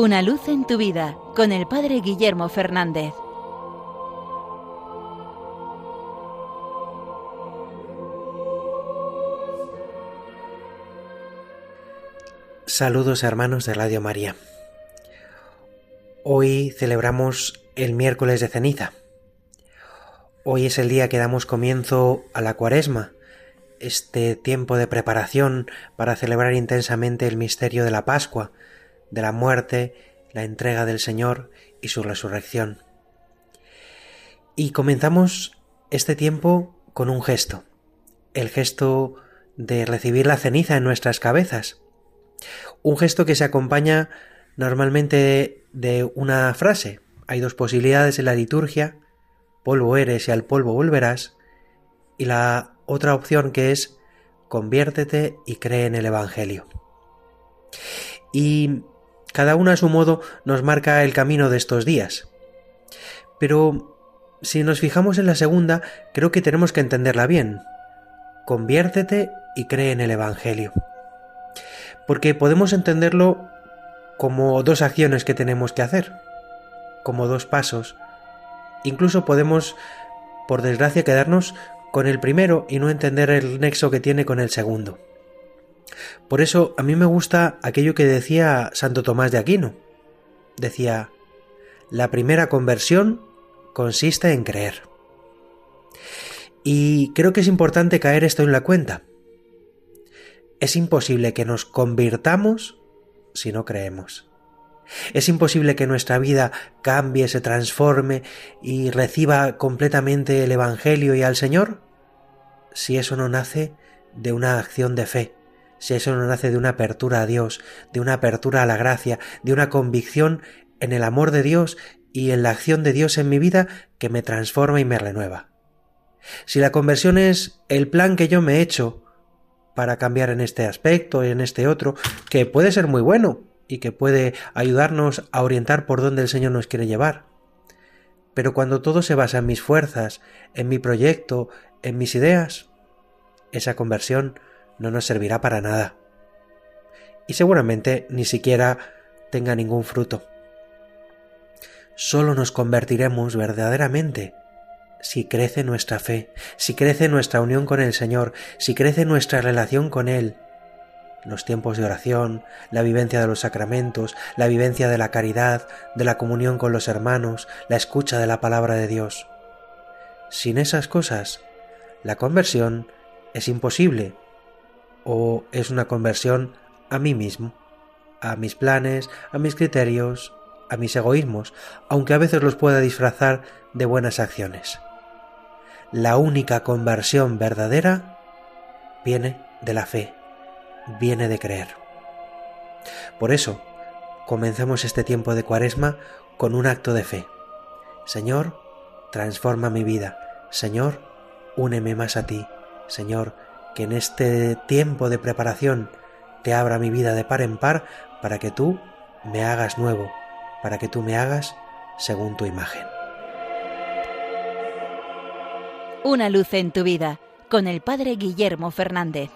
Una luz en tu vida con el Padre Guillermo Fernández. Saludos hermanos de Radio María. Hoy celebramos el miércoles de ceniza. Hoy es el día que damos comienzo a la cuaresma, este tiempo de preparación para celebrar intensamente el misterio de la Pascua, de la muerte, la entrega del Señor y su resurrección. Y comenzamos este tiempo con un gesto, el gesto de recibir la ceniza en nuestras cabezas, un gesto que se acompaña normalmente de una frase. Hay dos posibilidades en la liturgia, polvo eres y al polvo volverás, y la otra opción que es conviértete y cree en el Evangelio. Y cada uno a su modo nos marca el camino de estos días. Pero si nos fijamos en la segunda, creo que tenemos que entenderla bien. Conviértete y cree en el Evangelio. Porque podemos entenderlo como dos acciones que tenemos que hacer, como dos pasos. Incluso podemos, por desgracia, quedarnos con el primero y no entender el nexo que tiene con el segundo. Por eso a mí me gusta aquello que decía Santo Tomás de Aquino. Decía, la primera conversión consiste en creer. Y creo que es importante caer esto en la cuenta. Es imposible que nos convirtamos si no creemos. Es imposible que nuestra vida cambie, se transforme y reciba completamente el Evangelio y al Señor si eso no nace de una acción de fe, si eso no nace de una apertura a Dios, de una apertura a la gracia, de una convicción en el amor de Dios y en la acción de Dios en mi vida que me transforma y me renueva. Si la conversión es el plan que yo me he hecho para cambiar en este aspecto y en este otro, que puede ser muy bueno y que puede ayudarnos a orientar por dónde el Señor nos quiere llevar. Pero cuando todo se basa en mis fuerzas, en mi proyecto, en mis ideas, esa conversión no nos servirá para nada. Y seguramente ni siquiera tenga ningún fruto. Solo nos convertiremos verdaderamente si crece nuestra fe, si crece nuestra unión con el Señor, si crece nuestra relación con Él, los tiempos de oración, la vivencia de los sacramentos, la vivencia de la caridad, de la comunión con los hermanos, la escucha de la palabra de Dios. Sin esas cosas, la conversión es imposible o es una conversión a mí mismo, a mis planes, a mis criterios, a mis egoísmos, aunque a veces los pueda disfrazar de buenas acciones. La única conversión verdadera viene de la fe, viene de creer. Por eso, comencemos este tiempo de cuaresma con un acto de fe. Señor, transforma mi vida. Señor, úneme más a ti. Señor, que en este tiempo de preparación te abra mi vida de par en par para que tú me hagas nuevo, para que tú me hagas según tu imagen. Una luz en tu vida con el Padre Guillermo Fernández.